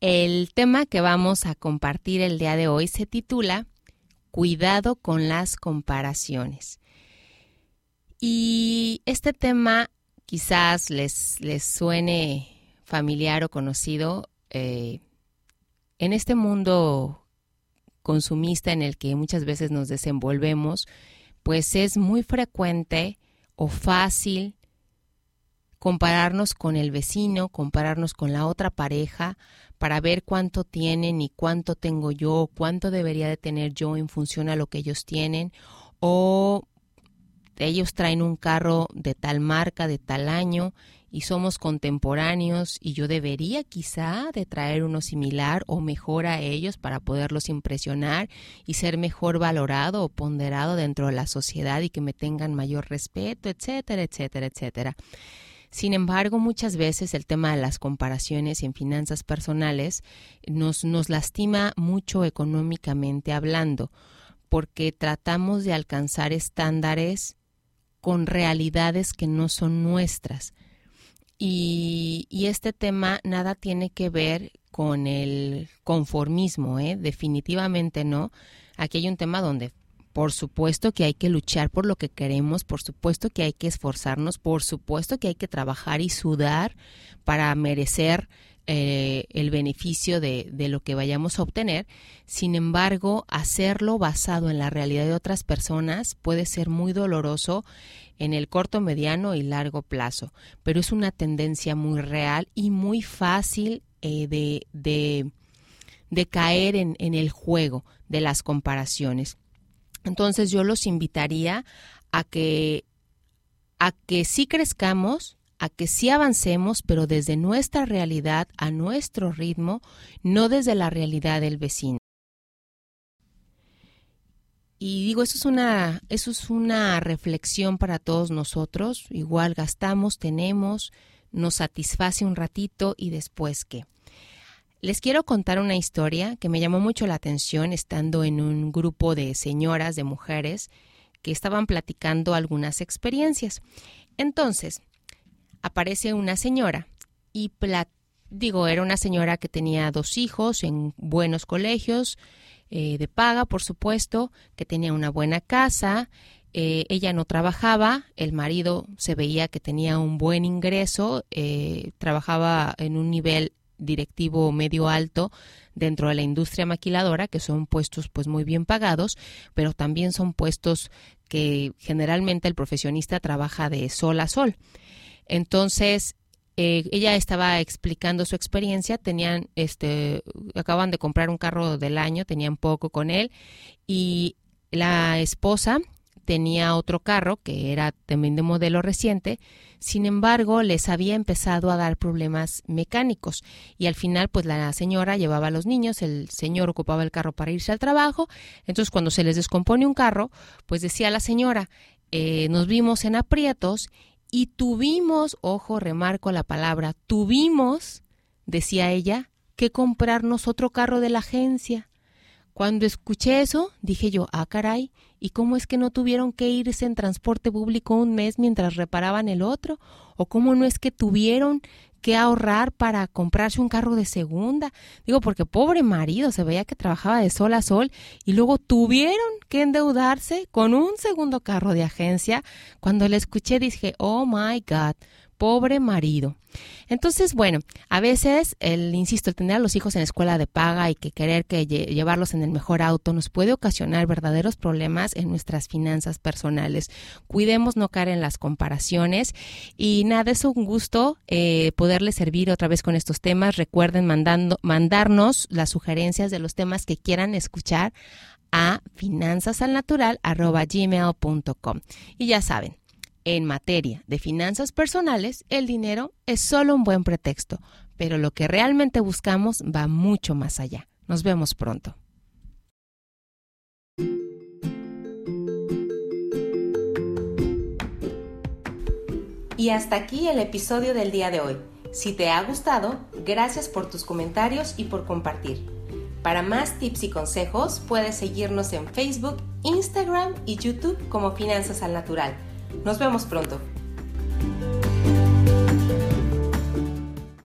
El tema que vamos a compartir el día de hoy se titula Cuidado con las comparaciones. Y este tema quizás les, les suene familiar o conocido eh, en este mundo consumista en el que muchas veces nos desenvolvemos, pues es muy frecuente o fácil compararnos con el vecino, compararnos con la otra pareja para ver cuánto tienen y cuánto tengo yo, cuánto debería de tener yo en función a lo que ellos tienen o ellos traen un carro de tal marca, de tal año y somos contemporáneos y yo debería quizá de traer uno similar o mejor a ellos para poderlos impresionar y ser mejor valorado o ponderado dentro de la sociedad y que me tengan mayor respeto, etcétera, etcétera, etcétera. Sin embargo, muchas veces el tema de las comparaciones en finanzas personales nos, nos lastima mucho económicamente hablando, porque tratamos de alcanzar estándares con realidades que no son nuestras. Y, este tema nada tiene que ver con el conformismo, ¿eh? definitivamente no. Aquí hay un tema donde por supuesto que hay que luchar por lo que queremos, por supuesto que hay que esforzarnos, por supuesto que hay que trabajar y sudar para merecer eh, el beneficio de, de, lo que vayamos a obtener. Sin embargo, hacerlo basado en la realidad de otras personas puede ser muy doloroso en el corto, mediano y largo plazo, pero es una tendencia muy real y muy fácil eh, de, de, de, caer en, en el juego de las comparaciones. Entonces yo los invitaría a que a que sí crezcamos, a que sí avancemos, pero desde nuestra realidad, a nuestro ritmo, no desde la realidad del vecino. Y digo, eso es una, eso es una reflexión para todos nosotros. Igual gastamos, tenemos, nos satisface un ratito y después qué. Les quiero contar una historia que me llamó mucho la atención estando en un grupo de señoras, de mujeres, que estaban platicando algunas experiencias. Entonces, aparece una señora y digo, era una señora que tenía dos hijos en buenos colegios, eh, de paga, por supuesto, que tenía una buena casa, eh, ella no trabajaba, el marido se veía que tenía un buen ingreso, eh, trabajaba en un nivel directivo medio alto dentro de la industria maquiladora, que son puestos pues muy bien pagados, pero también son puestos que generalmente el profesionista trabaja de sol a sol. Entonces, eh, ella estaba explicando su experiencia, tenían, este, acaban de comprar un carro del año, tenían poco con él, y la esposa tenía otro carro que era también de modelo reciente, sin embargo les había empezado a dar problemas mecánicos y al final pues la señora llevaba a los niños, el señor ocupaba el carro para irse al trabajo, entonces cuando se les descompone un carro pues decía la señora, eh, nos vimos en aprietos y tuvimos, ojo, remarco la palabra, tuvimos, decía ella, que comprarnos otro carro de la agencia. Cuando escuché eso, dije yo, ah, caray, ¿y cómo es que no tuvieron que irse en transporte público un mes mientras reparaban el otro? ¿O cómo no es que tuvieron que ahorrar para comprarse un carro de segunda? Digo, porque pobre marido, se veía que trabajaba de sol a sol y luego tuvieron que endeudarse con un segundo carro de agencia. Cuando le escuché dije, oh my God, pobre marido. Entonces, bueno, a veces, el, insisto, el tener a los hijos en escuela de paga y que querer que llevarlos en el mejor auto nos puede ocasionar verdaderos problemas en nuestras finanzas personales. Cuidemos no caer en las comparaciones y nada, es un gusto eh, poderles servir otra vez con estos temas. Recuerden mandando, mandarnos las sugerencias de los temas que quieran escuchar a finanzasalnatural.gmail.com. Y ya saben, en materia de finanzas personales, el dinero es solo un buen pretexto, pero lo que realmente buscamos va mucho más allá. Nos vemos pronto. Y hasta aquí el episodio del día de hoy. Si te ha gustado, gracias por tus comentarios y por compartir. Para más tips y consejos, puedes seguirnos en Facebook, Instagram y YouTube como Finanzas al Natural nos vemos pronto.